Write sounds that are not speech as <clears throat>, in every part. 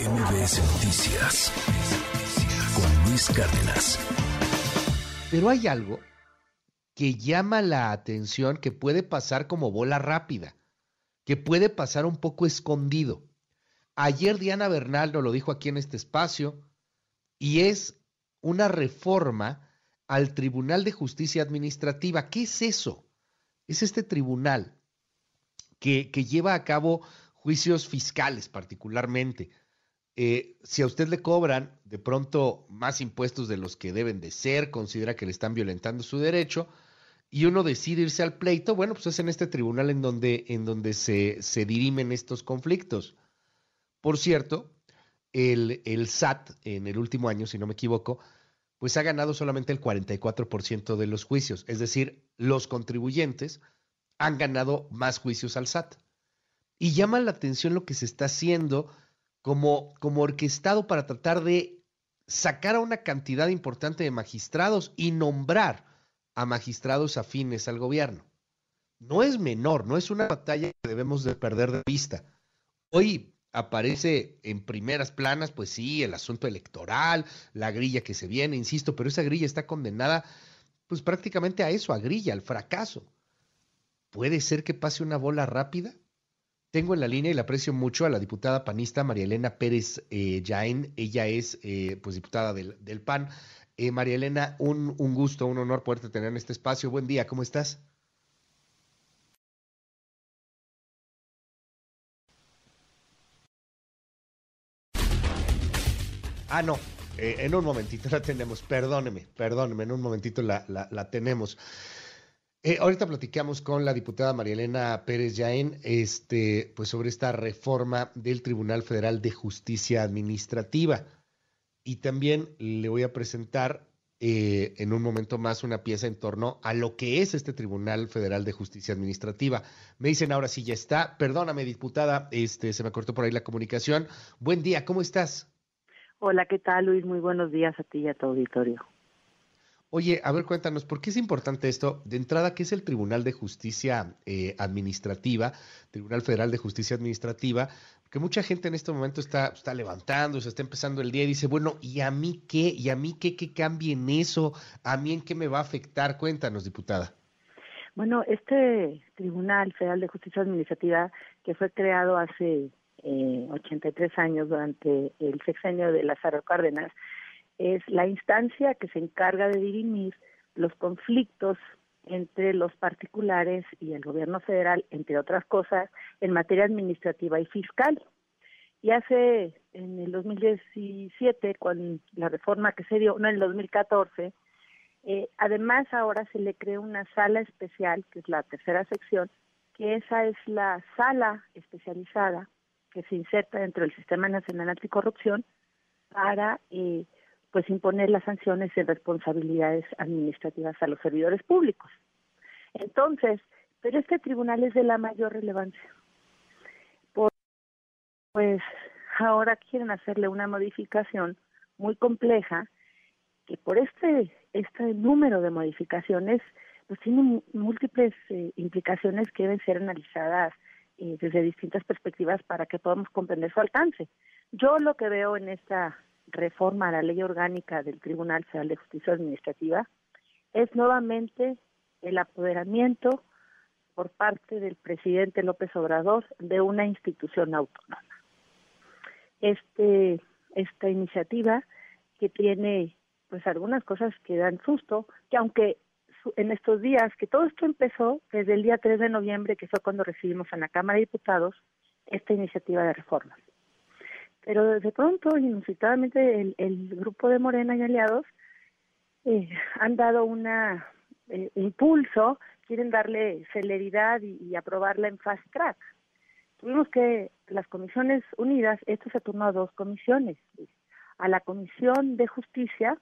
MBS Noticias con Luis Cárdenas. Pero hay algo que llama la atención que puede pasar como bola rápida, que puede pasar un poco escondido. Ayer Diana Bernal lo dijo aquí en este espacio y es una reforma al Tribunal de Justicia Administrativa. ¿Qué es eso? Es este tribunal que, que lleva a cabo juicios fiscales particularmente eh, si a usted le cobran de pronto más impuestos de los que deben de ser, considera que le están violentando su derecho, y uno decide irse al pleito, bueno, pues es en este tribunal en donde, en donde se, se dirimen estos conflictos. Por cierto, el, el SAT en el último año, si no me equivoco, pues ha ganado solamente el 44% de los juicios, es decir, los contribuyentes han ganado más juicios al SAT. Y llama la atención lo que se está haciendo como, como orquestado para tratar de sacar a una cantidad importante de magistrados y nombrar a magistrados afines al gobierno. No es menor, no es una batalla que debemos de perder de vista. Hoy aparece en primeras planas, pues sí, el asunto electoral, la grilla que se viene, insisto, pero esa grilla está condenada pues prácticamente a eso, a grilla, al fracaso. ¿Puede ser que pase una bola rápida? Tengo en la línea y le aprecio mucho a la diputada panista María Elena Pérez eh, Jaén. Ella es eh, pues diputada del, PAN. Eh, María Elena, un, un, gusto, un honor poderte tener en este espacio. Buen día, ¿cómo estás? Ah, no, eh, en un momentito la tenemos, perdóneme, perdóneme, en un momentito la, la, la tenemos. Eh, ahorita platicamos con la diputada María Elena Pérez Yaén este, pues sobre esta reforma del Tribunal Federal de Justicia Administrativa. Y también le voy a presentar eh, en un momento más una pieza en torno a lo que es este Tribunal Federal de Justicia Administrativa. Me dicen ahora sí ya está. Perdóname, diputada, este, se me cortó por ahí la comunicación. Buen día, ¿cómo estás? Hola, ¿qué tal, Luis? Muy buenos días a ti y a tu auditorio. Oye, a ver, cuéntanos, ¿por qué es importante esto? De entrada, ¿qué es el Tribunal de Justicia eh, Administrativa, Tribunal Federal de Justicia Administrativa? Porque mucha gente en este momento está, está levantando, se está empezando el día y dice, bueno, ¿y a mí qué? ¿Y a mí qué, qué cambie en eso? ¿A mí en qué me va a afectar? Cuéntanos, diputada. Bueno, este Tribunal Federal de Justicia Administrativa, que fue creado hace eh, 83 años durante el sexenio de Lázaro Cárdenas, es la instancia que se encarga de dirimir los conflictos entre los particulares y el gobierno federal, entre otras cosas, en materia administrativa y fiscal. Y hace en el 2017, con la reforma que se dio, no, en el 2014, eh, además ahora se le creó una sala especial, que es la tercera sección, que esa es la sala especializada que se inserta dentro del Sistema Nacional Anticorrupción para eh, pues imponer las sanciones y responsabilidades administrativas a los servidores públicos. Entonces, pero este tribunal es de la mayor relevancia. pues ahora quieren hacerle una modificación muy compleja que por este este número de modificaciones pues tiene múltiples eh, implicaciones que deben ser analizadas eh, desde distintas perspectivas para que podamos comprender su alcance. Yo lo que veo en esta reforma a la ley orgánica del Tribunal Federal de Justicia Administrativa es nuevamente el apoderamiento por parte del presidente López Obrador de una institución autónoma. Este, esta iniciativa que tiene pues algunas cosas que dan susto, que aunque en estos días, que todo esto empezó desde el día 3 de noviembre, que fue cuando recibimos en la Cámara de Diputados esta iniciativa de reforma. Pero de pronto, inusitadamente, el, el grupo de Morena y aliados eh, han dado un eh, impulso, quieren darle celeridad y, aprobarla en fast track. Tuvimos que las comisiones unidas, esto se turnó a dos comisiones, a la Comisión de Justicia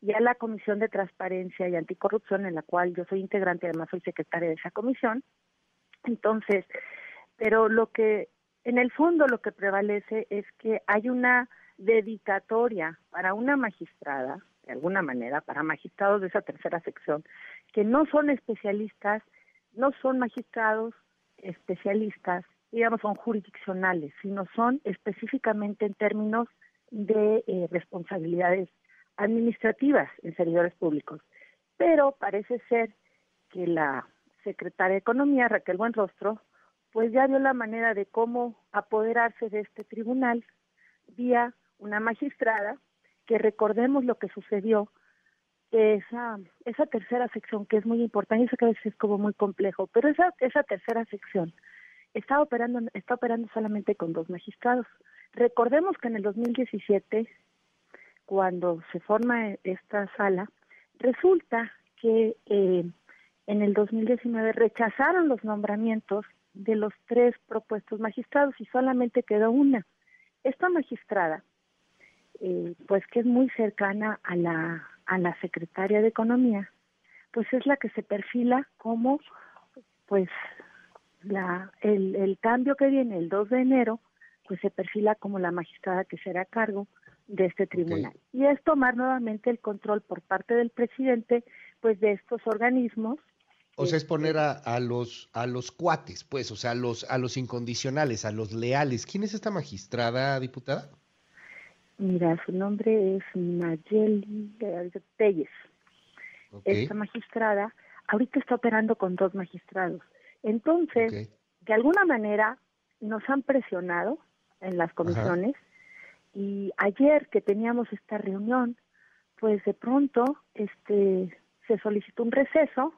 y a la Comisión de Transparencia y Anticorrupción, en la cual yo soy integrante, además soy secretaria de esa comisión. Entonces, pero lo que en el fondo lo que prevalece es que hay una dedicatoria para una magistrada, de alguna manera, para magistrados de esa tercera sección, que no son especialistas, no son magistrados especialistas digamos, son jurisdiccionales, sino son específicamente en términos de eh, responsabilidades administrativas en servidores públicos. Pero parece ser que la secretaria de Economía, Raquel Buenrostro, pues ya vio la manera de cómo apoderarse de este tribunal vía una magistrada, que recordemos lo que sucedió, esa, esa tercera sección que es muy importante, y que es como muy complejo, pero esa, esa tercera sección está operando, está operando solamente con dos magistrados. Recordemos que en el 2017, cuando se forma esta sala, resulta que eh, en el 2019 rechazaron los nombramientos de los tres propuestos magistrados y solamente quedó una. Esta magistrada, eh, pues que es muy cercana a la, a la secretaria de Economía, pues es la que se perfila como, pues, la, el, el cambio que viene el 2 de enero, pues se perfila como la magistrada que será a cargo de este tribunal. Y es tomar nuevamente el control por parte del presidente, pues, de estos organismos o sea, es poner a, a, los a los cuates, pues, o sea, a los a los incondicionales, a los leales. ¿Quién es esta magistrada, diputada? Mira, su nombre es Nayeli Telles. Esta magistrada ahorita está operando con dos magistrados. Entonces, de alguna manera nos han presionado en las comisiones y ayer que teníamos esta reunión, pues de pronto este se solicitó un receso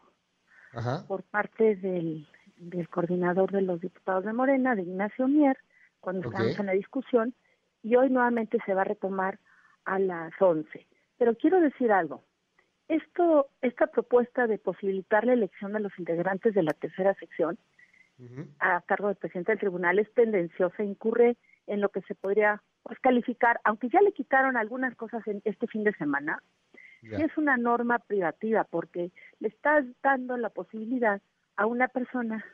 por parte del, del coordinador de los diputados de Morena, de Ignacio Mier, cuando estábamos en la discusión, y hoy nuevamente se va a retomar a las 11. Pero quiero decir algo. Esto, esta propuesta de posibilitar la elección de los integrantes de la tercera sección a cargo del presidente del tribunal es tendenciosa, incurre en lo que se podría pues, calificar, aunque ya le quitaron algunas cosas en este fin de semana, es una norma privativa porque le estás dando la posibilidad a una persona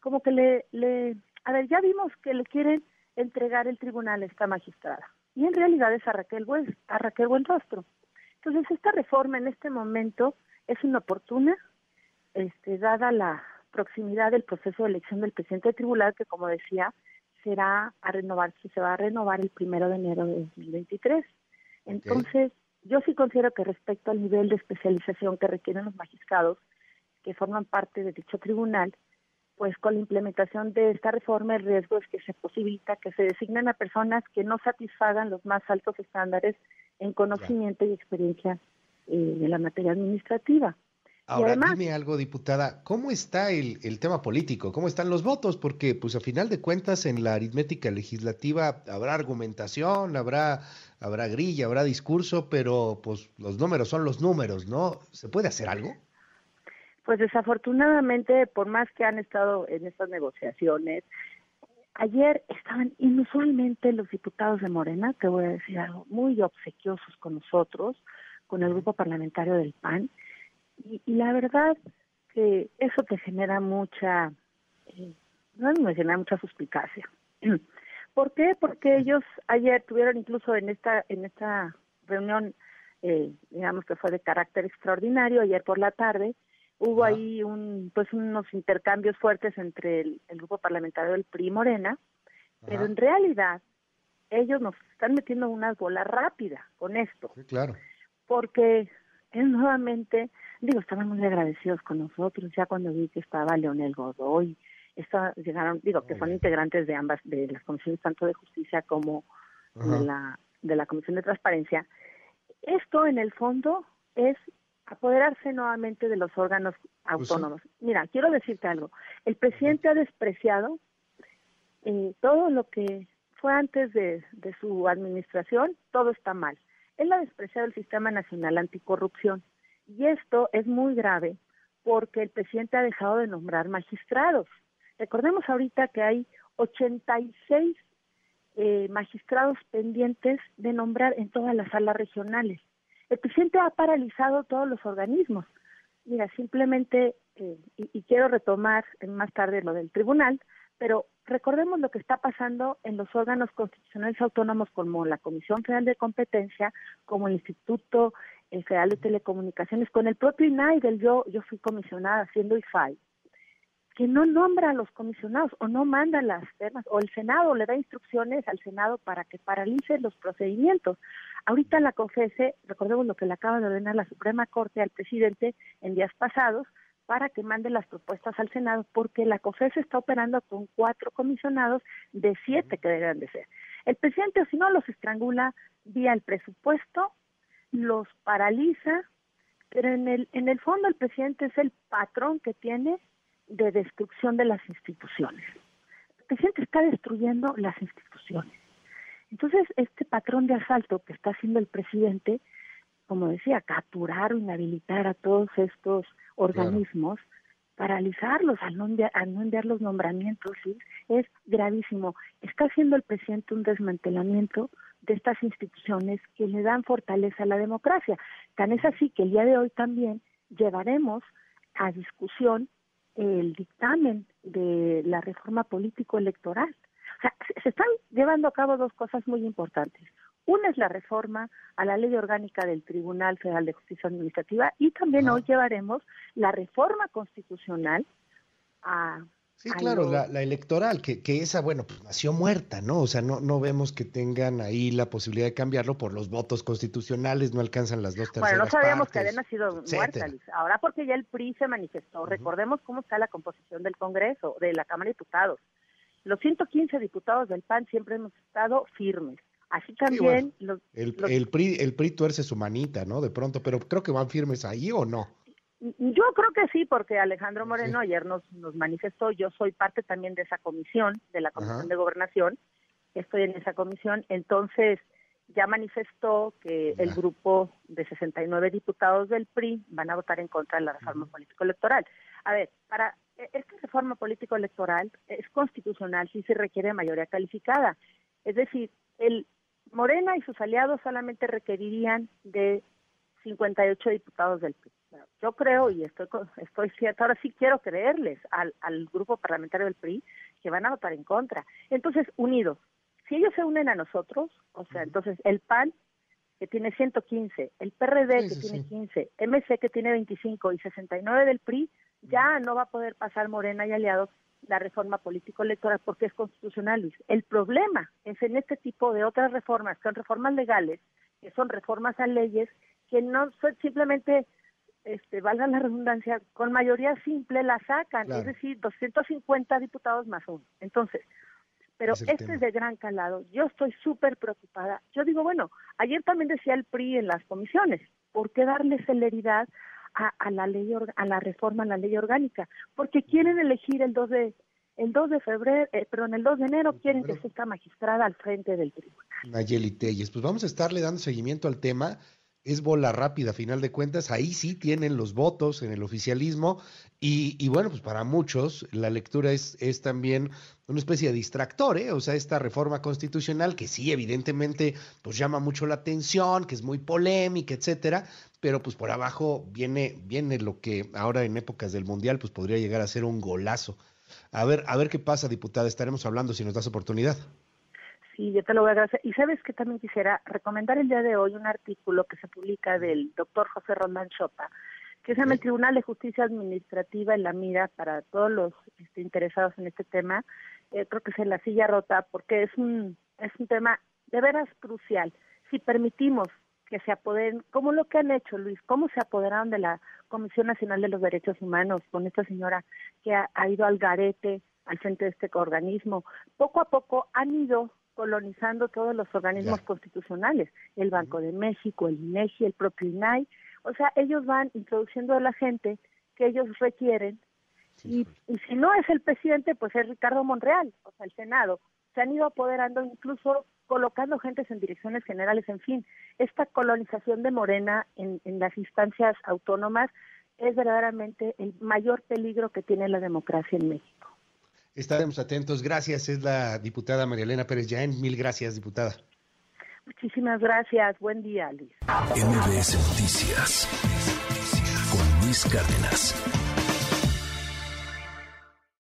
como que le, le, a ver, ya vimos que le quieren entregar el tribunal a esta magistrada y en realidad es a Raquel, Buen, a Raquel Buenrostro. Entonces esta reforma en este momento es inoportuna, este, dada la proximidad del proceso de elección del presidente del tribunal que como decía será a renovarse, se va a renovar el primero de enero de 2023. Entonces, yo sí considero que respecto al nivel de especialización que requieren los magistrados que forman parte de dicho tribunal, pues con la implementación de esta reforma el riesgo es que se posibilita que se designen a personas que no satisfagan los más altos estándares en conocimiento y experiencia eh, de la materia administrativa. Ahora, dime algo, diputada, ¿cómo está el, el, tema político? ¿Cómo están los votos? Porque, pues, a final de cuentas, en la aritmética legislativa habrá argumentación, habrá, habrá grilla, habrá discurso, pero, pues, los números son los números, ¿no? ¿Se puede hacer algo? Pues, desafortunadamente, por más que han estado en estas negociaciones, ayer estaban inusualmente los diputados de Morena, te voy a decir algo, muy obsequiosos con nosotros, con el grupo parlamentario del PAN, y, la verdad que eso te genera mucha, eh, no me genera mucha suspicacia. <clears throat> ¿Por qué? Porque ellos ayer tuvieron incluso en esta en esta reunión, eh, digamos que fue de carácter extraordinario, ayer por la tarde, hubo ahí un pues unos intercambios fuertes entre el, grupo parlamentario del PRI Morena, pero en realidad ellos nos están metiendo una bola rápida con esto. claro. Porque es nuevamente digo, estaban muy agradecidos con nosotros, ya cuando vi que estaba Leonel Godoy, llegaron, digo, que son integrantes de ambas, de las comisiones tanto de justicia como de la, de la Comisión de Transparencia. Esto, en el fondo, es apoderarse nuevamente de los órganos pues autónomos. Mira, quiero decirte algo. El presidente ha despreciado eh, todo lo que fue antes de, de su administración, todo está mal. Él ha despreciado el Sistema Nacional Anticorrupción y esto es muy grave porque el presidente ha dejado de nombrar magistrados. Recordemos ahorita que hay 86 eh, magistrados pendientes de nombrar en todas las salas regionales. El presidente ha paralizado todos los organismos. Mira, simplemente, eh, y, y, quiero retomar más tarde lo del tribunal, pero recordemos lo que está pasando en los órganos constitucionales autónomos como la Comisión Federal de Competencia, como el Instituto Federal de Telecomunicaciones, con el propio INAI, yo, yo fui comisionada haciendo IFAI, que no nombra a los comisionados o no manda las temas, o el Senado le da instrucciones al Senado para que paralice los procedimientos. Ahorita la COFESE, recordemos lo que le acaba de ordenar la Suprema Corte al presidente en días pasados, para que mande las propuestas al Senado, porque la COFESE está operando con cuatro comisionados de siete que deberían de ser. El presidente, o si no, los estrangula vía el presupuesto, los paraliza, pero en el, en el fondo el presidente es el patrón que tiene de destrucción de las instituciones. El presidente está destruyendo las instituciones. Entonces, este patrón de asalto que está haciendo el presidente, como decía, capturar o inhabilitar a todos estos organismos, paralizarlos al no, enviar, no enviar los nombramientos, ¿sí? es gravísimo. Está haciendo el presidente un desmantelamiento de estas instituciones que le dan fortaleza a la democracia. Tan es así que el día de hoy también llevaremos a discusión el dictamen de la reforma político-electoral. O sea, se están llevando a cabo dos cosas muy importantes. Una es la reforma a la ley orgánica del Tribunal Federal de Justicia Administrativa y también hoy llevaremos la reforma constitucional a Sí, claro, la, electoral, que, que, esa, bueno, pues nació muerta, ¿no? O sea, no, no vemos que tengan ahí la posibilidad de cambiarlo por los votos constitucionales, no alcanzan las dos terceras Bueno, no sabíamos que había nacido muerta, Liz. Ahora porque ya el PRI se manifestó. Recordemos cómo está la composición del Congreso, de la Cámara de Diputados. Los 115 diputados del PAN siempre hemos estado firmes. Así también los, el, el, PRI, el PRI tuerce su manita, ¿no? De pronto, pero creo que van firmes ahí o no. Yo creo que sí, porque Alejandro Moreno ayer nos, nos manifestó, yo soy parte también de esa comisión, de la Comisión de Gobernación, estoy en esa comisión, entonces ya manifestó que el grupo de 69 diputados del PRI van a votar en contra de la reforma político-electoral. A ver, para e, esta reforma político-electoral es constitucional si se requiere mayoría calificada. Es decir, el Morena y sus aliados solamente requerirían de 58 diputados del PRI. Yo creo y estoy estoy cierta, ahora sí quiero creerles al, al grupo parlamentario del PRI que van a votar en contra. Entonces, unidos, si ellos se unen a nosotros, o sea, entonces el PAN que tiene 115, el PRD que tiene 15, MC que tiene 25 y 69 del PRI, ya no va a poder pasar Morena y aliados la reforma político-electoral porque es constitucional. El problema es en este tipo de otras reformas, que son reformas legales, que son reformas a leyes, que no son simplemente este, valga la redundancia, con mayoría simple la sacan, es decir, 250 diputados más uno. Entonces, pero este es de gran calado. Yo estoy súper preocupada. Yo digo, bueno, ayer también decía el PRI en las comisiones, ¿por qué darle celeridad a, la ley a la reforma a la ley orgánica? Porque quieren elegir el 2 de el 2 de febrero, eh, perdón, el 2 de enero quieren que sea esta magistrada al frente del tribunal. Nayeli Telles, pues vamos a estarle dando seguimiento al tema es bola rápida, a final de cuentas, ahí sí tienen los votos en el oficialismo y, bueno, pues para muchos la lectura es, es también una especie de distractor, ¿eh? o sea, esta reforma constitucional que sí, evidentemente, pues llama mucho la atención, que es muy polémica, etcétera, pero pues por abajo viene, viene lo que ahora en épocas del Mundial, pues podría llegar a ser un golazo. A ver, a ver qué pasa, diputada, estaremos hablando si nos das oportunidad. Sí, yo te lo voy a agradecer. Y sabes que también quisiera recomendar el día de hoy un artículo que se publica del doctor José Román Chota, que se llama El Tribunal de Justicia Administrativa en la mira para todos los este, interesados en este tema. Eh, creo que es en la silla rota porque es un, es un tema de veras crucial. Si permitimos que se apoderen, como lo que han hecho, Luis, cómo se apoderaron de la Comisión Nacional de los Derechos Humanos con esta señora que ha, ha ido al garete al frente de este organismo. Poco a poco han ido colonizando todos los organismos constitucionales, el Banco de México, el INEGI, el propio INAI, o sea, ellos van introduciendo a la gente que ellos requieren y, y si no es el presidente, pues es Ricardo Monreal, o sea, el Senado. Se han ido apoderando incluso colocando gentes en direcciones generales, en fin, esta colonización de Morena en, en las instancias autónomas es verdaderamente el mayor peligro que tiene la democracia en México. Estaremos atentos. Gracias. Es la diputada María Elena Pérez Yaén. Mil gracias, diputada. Muchísimas gracias. Buen día, Luis. MBS Noticias con Luis Cárdenas.